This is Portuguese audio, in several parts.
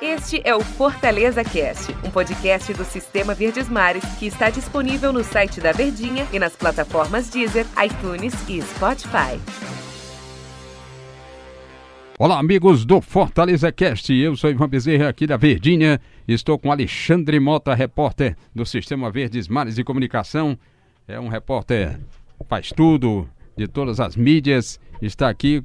Este é o Fortaleza Cast, um podcast do Sistema Verdes Mares que está disponível no site da Verdinha e nas plataformas Deezer, iTunes e Spotify. Olá, amigos do Fortaleza Cast. Eu sou Ivan Bezerra, aqui da Verdinha. Estou com Alexandre Mota, repórter do Sistema Verdes Mares de Comunicação. É um repórter, faz tudo, de todas as mídias. Está aqui.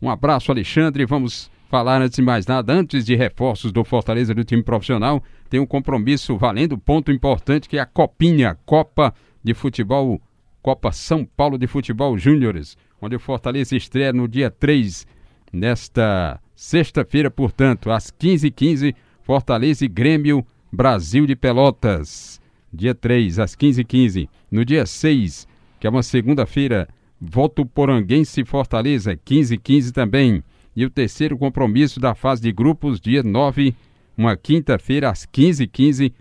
Um abraço, Alexandre. Vamos falar antes de mais nada, antes de reforços do Fortaleza do time profissional, tem um compromisso valendo ponto importante que é a Copinha, Copa de Futebol, Copa São Paulo de Futebol Júniores, onde o Fortaleza estreia no dia 3, nesta sexta-feira, portanto, às 15h15, Fortaleza e Grêmio Brasil de Pelotas. Dia 3, às 15h15. No dia 6, que é uma segunda-feira, Voto Poranguense Fortaleza, 15h15 também. E o terceiro compromisso da fase de grupos, dia 9, uma quinta-feira, às 15h15,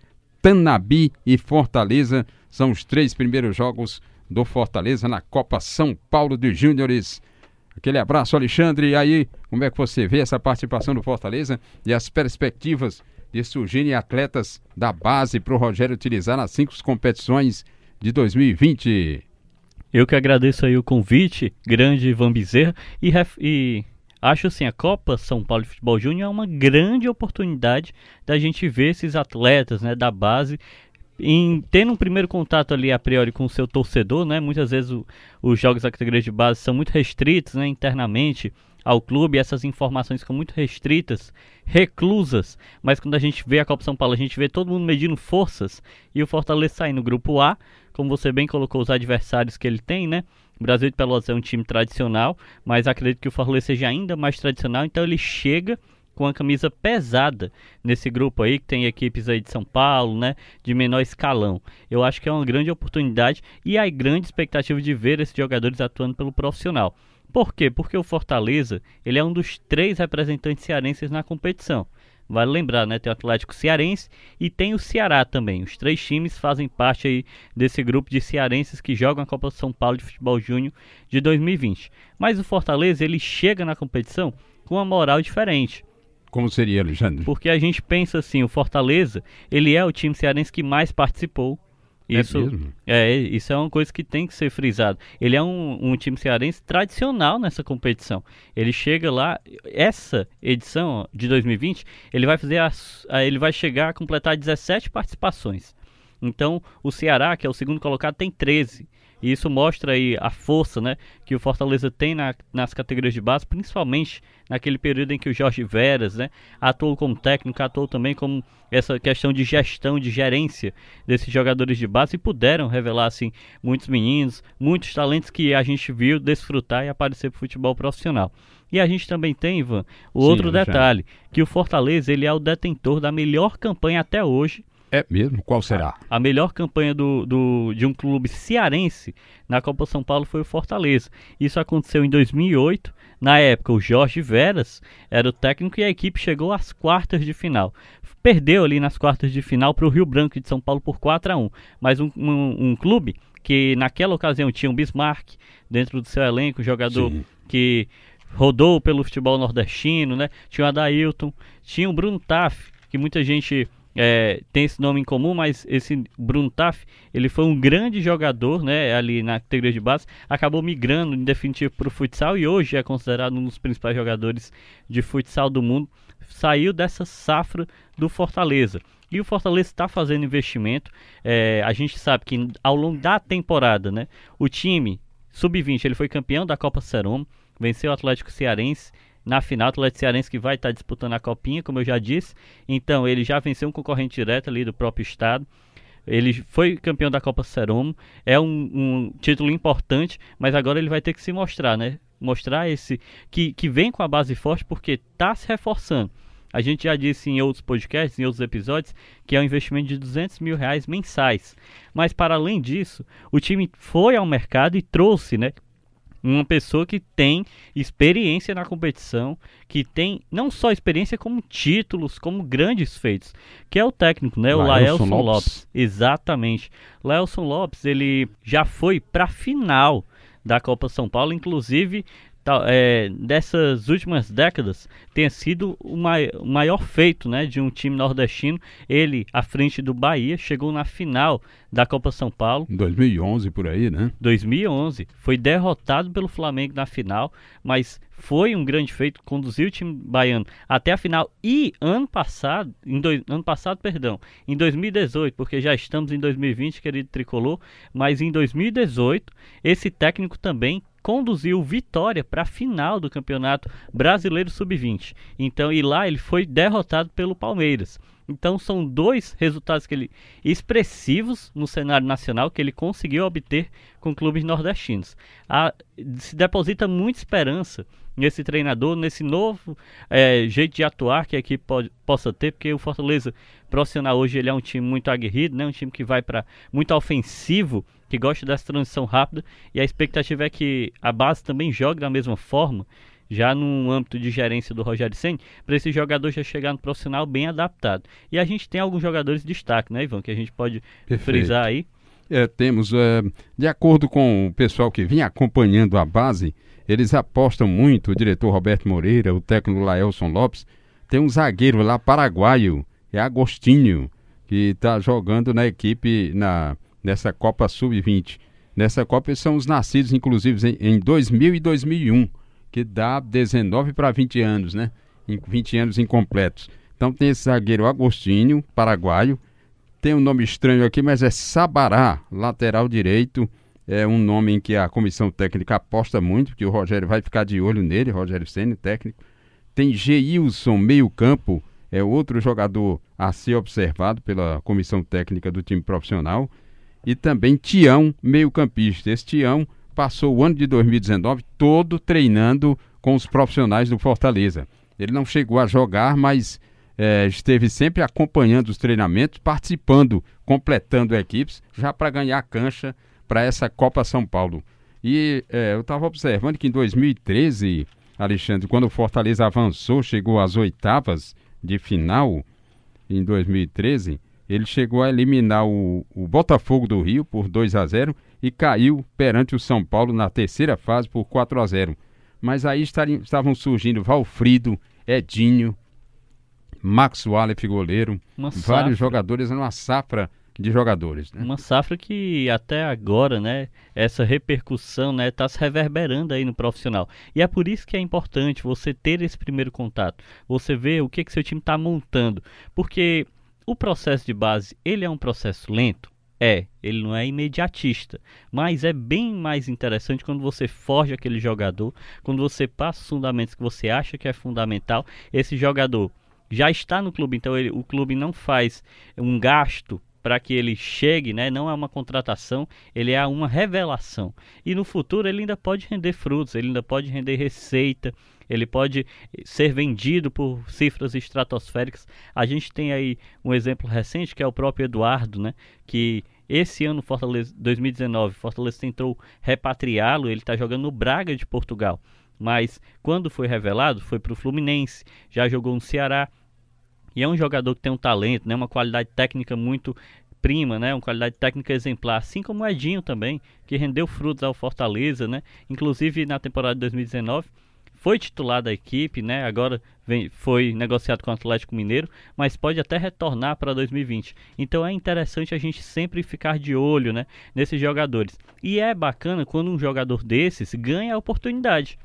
Tanabi e Fortaleza. São os três primeiros jogos do Fortaleza na Copa São Paulo de Júniores. Aquele abraço, Alexandre. E aí, como é que você vê essa participação do Fortaleza e as perspectivas de surgirem atletas da base para o Rogério utilizar nas cinco competições de 2020? Eu que agradeço aí o convite, grande Ivan Bezerra, e, e acho assim, a Copa São Paulo de Futebol Júnior é uma grande oportunidade da gente ver esses atletas né, da base em tendo um primeiro contato ali a priori com o seu torcedor, né? Muitas vezes o, os jogos da categoria de base são muito restritos, né, internamente ao clube, essas informações ficam muito restritas, reclusas, mas quando a gente vê a Copa São Paulo, a gente vê todo mundo medindo forças e o Fortaleza sai no grupo A, como você bem colocou os adversários que ele tem, né? O Brasil de Pelotas é um time tradicional, mas acredito que o Fortaleza seja ainda mais tradicional, então ele chega com a camisa pesada nesse grupo aí, que tem equipes aí de São Paulo, né, de menor escalão. Eu acho que é uma grande oportunidade e a grande expectativa de ver esses jogadores atuando pelo profissional. Por quê? Porque o Fortaleza, ele é um dos três representantes cearenses na competição. Vale lembrar, né? Tem o Atlético Cearense e tem o Ceará também. Os três times fazem parte aí desse grupo de cearenses que jogam a Copa São Paulo de Futebol Júnior de 2020. Mas o Fortaleza, ele chega na competição com uma moral diferente. Como seria, Alexandre? Porque a gente pensa assim, o Fortaleza, ele é o time cearense que mais participou isso mesmo? é, isso é uma coisa que tem que ser frisado. Ele é um, um time cearense tradicional nessa competição. Ele chega lá, essa edição de 2020, ele vai fazer a- ele vai chegar a completar 17 participações. Então, o Ceará, que é o segundo colocado, tem 13. E isso mostra aí a força né, que o Fortaleza tem na- nas categorias de base, principalmente naquele período em que o Jorge Veras né, atuou como técnico, atuou também como essa questão de gestão, de gerência desses jogadores de base e puderam revelar assim muitos meninos, muitos talentos que a gente viu desfrutar e aparecer para futebol profissional. E a gente também tem, Ivan, o Sim, outro detalhe, que o Fortaleza ele é o detentor da melhor campanha até hoje É mesmo? Qual será? a melhor campanha do, do- de um clube cearense na Copa São Paulo foi o Fortaleza. Isso aconteceu em 2008. Na época, o Jorge Veras era o técnico e a equipe chegou às quartas de final. Perdeu ali nas quartas de final para o Rio Branco de São Paulo por 4 a 1 Mas um, um- um clube que naquela ocasião tinha um Bismarck dentro do seu elenco, um jogador Sim. que rodou pelo futebol nordestino, né? Tinha o Adailton, tinha o Bruno Taff, que muita gente é, tem esse nome em comum, mas esse Bruno Taff, ele foi um grande jogador, né? Ali na categoria de base, acabou migrando em definitivo para o futsal e hoje é considerado um dos principais jogadores de futsal do mundo. Saiu dessa safra do Fortaleza. E o Fortaleza está fazendo investimento. É, a gente sabe que ao longo da temporada, né? O time sub-20 ele foi campeão da Copa Serom, venceu o Atlético Cearense na final, Atlético Cearense que vai estar disputando a copinha, como eu já disse. Então, ele já venceu um concorrente direto ali do próprio estado. Ele foi campeão da Copa Serom, é um, um título importante, mas agora ele vai ter que se mostrar, né? Mostrar esse que, que vem com a base forte porque está se reforçando. A gente já disse em outros podcasts, em outros episódios, que é um investimento de 200 mil reais mensais. Mas para além disso, o time foi ao mercado e trouxe, né? Uma pessoa que tem experiência na competição, que tem não só experiência, como títulos, como grandes feitos, que é o técnico, né? O Laelson Laelson Lopes. Lopes. Exatamente. Laelson Lopes, ele já foi para a final da Copa São Paulo, inclusive é, dessas últimas décadas tenha sido o, mai o, maior feito né, de um time nordestino. Ele, à frente do Bahia, chegou na final da Copa São Paulo. Em 2011, por aí, né? 2011. Foi derrotado pelo Flamengo na final, mas foi um grande feito, conduziu o time baiano até a final. E ano passado, em do, ano passado, perdão, em 2018, porque já estamos em 2020, querido tricolor, mas em 2018, esse técnico também conduziu Vitória para a final do Campeonato Brasileiro Sub-20. Então, e lá ele foi derrotado pelo Palmeiras. Então são dois resultados que ele expressivos no cenário nacional que ele conseguiu obter com clubes nordestinos. A, se deposita muita esperança nesse treinador, nesse novo é, jeito de atuar que a equipe pode, possa ter, porque o Fortaleza profissional hoje ele é um time muito aguerrido, né? um time que vai para muito ofensivo, que gosta dessa transição rápida, e a expectativa é que a base também jogue da mesma forma já no âmbito de gerência do Rogério Senna, para esse jogador já chegar no profissional bem adaptado. E a gente tem alguns jogadores de destaque, né, Ivan, que a gente pode Perfeito. frisar aí. É, temos, é, de acordo com o pessoal que vinha acompanhando a base, eles apostam muito, o diretor Roberto Moreira, o técnico Laelson Lopes, tem um zagueiro lá paraguaio, é Agostinho, que está jogando na equipe na, nessa Copa Sub-20. Nessa Copa são os nascidos, inclusive, em, em 2000 e 2001 que dá 19 para 20 anos, né? 20 anos incompletos. Então tem esse zagueiro Agostinho, paraguaio. Tem um nome estranho aqui, mas é Sabará, lateral direito. É um nome em que a comissão técnica aposta muito, que o Rogério vai ficar de olho nele, Rogério Senna, técnico. Tem Geilson, meio-campo, é outro jogador a ser observado pela comissão técnica do time profissional. E também Tião, meio-campista. Esse Tião passou o ano de 2019 todo treinando com os profissionais do Fortaleza. Ele não chegou a jogar, mas é, esteve sempre acompanhando os treinamentos, participando, completando equipes, já para ganhar cancha para essa Copa São Paulo. E é, eu estava observando que em 2013, Alexandre, quando o Fortaleza avançou, chegou às oitavas de final, em 2013, ele chegou a eliminar o, o Botafogo do Rio por 2 a 0 e caiu perante o São Paulo na terceira fase por 4 a 0. Mas aí estavam surgindo Valfrido, Edinho, Max Wallace, goleiro, vários jogadores, uma safra de jogadores. Né? Uma safra que até agora, né, essa repercussão, né, está se reverberando aí no profissional. E é por isso que é importante você ter esse primeiro contato, você ver o que que seu time está montando, porque o processo de base ele é um processo lento, é, ele não é imediatista, mas é bem mais interessante quando você forja aquele jogador, quando você passa os fundamentos que você acha que é fundamental, esse jogador já está no clube, então ele, o clube não faz um gasto para que ele chegue, né? Não é uma contratação, ele é uma revelação. E no futuro ele ainda pode render frutos, ele ainda pode render receita, ele pode ser vendido por cifras estratosféricas. A gente tem aí um exemplo recente que é o próprio Eduardo, né? Que esse ano, Fortaleza 2019, Fortaleza tentou repatriá-lo, ele está jogando no Braga de Portugal. Mas quando foi revelado, foi para o Fluminense, já jogou no Ceará. E é um jogador que tem um talento, né, uma qualidade técnica muito prima, né, uma qualidade técnica exemplar, assim como o Edinho também, que rendeu frutos ao Fortaleza, né, inclusive na temporada de 2019 foi titular da equipe, né? Agora vem, foi negociado com o Atlético Mineiro, mas pode até retornar para 2020. Então é interessante a gente sempre ficar de olho, né, nesses jogadores. E é bacana quando um jogador desses ganha a oportunidade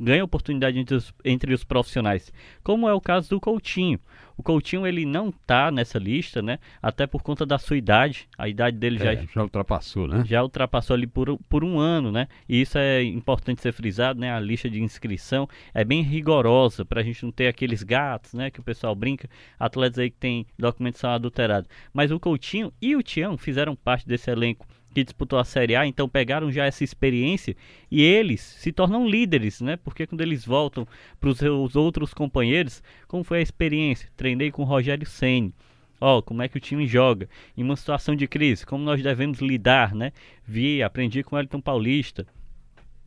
ganha oportunidade entre os, entre os profissionais, como é o caso do Coutinho. O Coutinho ele não está nessa lista, né? Até por conta da sua idade. A idade dele é, já, já ultrapassou, né? Já ultrapassou ali por, por um ano, né? E isso é importante ser frisado, né? A lista de inscrição é bem rigorosa para a gente não ter aqueles gatos, né? Que o pessoal brinca, atletas aí que tem documentação adulterada. Mas o Coutinho e o Tião fizeram parte desse elenco que disputou a Série A, então pegaram já essa experiência e eles se tornam líderes, né? Porque quando eles voltam para os outros companheiros, como foi a experiência? Treinei com o Rogério Ceni. Ó, oh, como é que o time joga em uma situação de crise, como nós devemos lidar, né? Vi, aprendi com o Elton Paulista.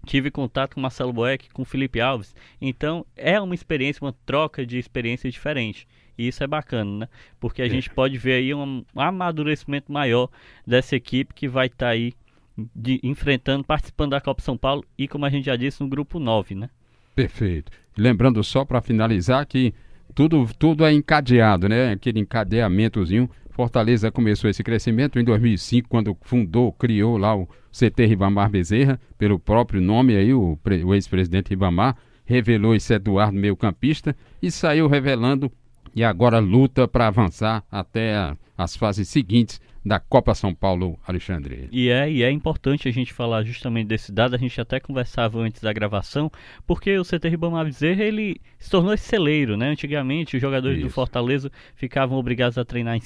Tive contato com Marcelo Boeck, com Felipe Alves. Então, é uma experiência, uma troca de experiência diferente. E isso é bacana, né? Porque a é. gente pode ver aí um amadurecimento maior dessa equipe que vai estar tá aí de, enfrentando, participando da Copa São Paulo e, como a gente já disse, no grupo 9, né? Perfeito. Lembrando só para finalizar que tudo, tudo é encadeado, né? Aquele encadeamentozinho. Fortaleza começou esse crescimento em 2005, quando fundou, criou lá o CT Ribamar Bezerra, pelo próprio nome aí, o, o ex-presidente Ribamar, revelou esse Eduardo meio campista e saiu revelando e agora luta para avançar até as fases seguintes da Copa São Paulo, Alexandre. E é, e é importante a gente falar justamente desse dado, a gente até conversava antes da gravação, porque o CT Ribamar Bezerra, ele se tornou esse celeiro, né? Antigamente, os jogadores Isso. do Fortaleza ficavam obrigados a treinar em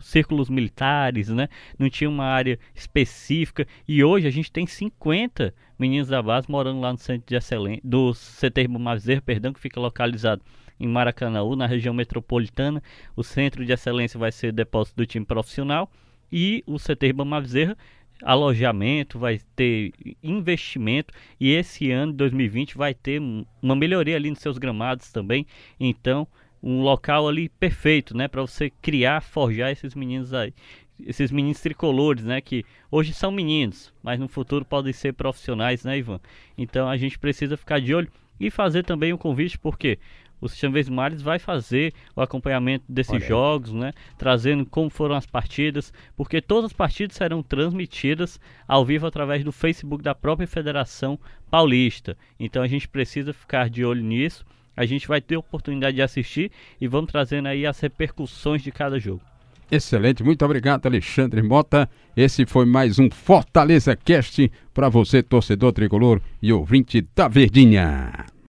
círculos militares, né? Não tinha uma área específica, e hoje a gente tem 50 meninos da base morando lá no centro de excelência, do CT Ribamar Bezerra, perdão, que fica localizado em Maracanaú, na região metropolitana. O centro de excelência vai ser depósito do time profissional e o CT Ribamar Bezerra alojamento, vai ter investimento e esse ano de 2020 vai ter uma melhoria ali nos seus gramados também. Então, um local ali perfeito, né, para você criar, forjar esses meninos aí, esses meninos tricolores, né, que hoje são meninos, mas no futuro podem ser profissionais, né, Ivan? Então, a gente precisa ficar de olho e fazer também um convite porque o Sistema Verdes Mares vai fazer o acompanhamento desses Olha. jogos, né? Trazendo como foram as partidas, porque todas as partidas serão transmitidas ao vivo através do Facebook da própria Federação Paulista. Então a gente precisa ficar de olho nisso. A gente vai ter oportunidade de assistir e vamos trazendo aí as repercussões de cada jogo. Excelente, muito obrigado, Alexandre Mota. Esse foi mais um Fortaleza Cast para você, torcedor tricolor e ouvinte da Verdinha.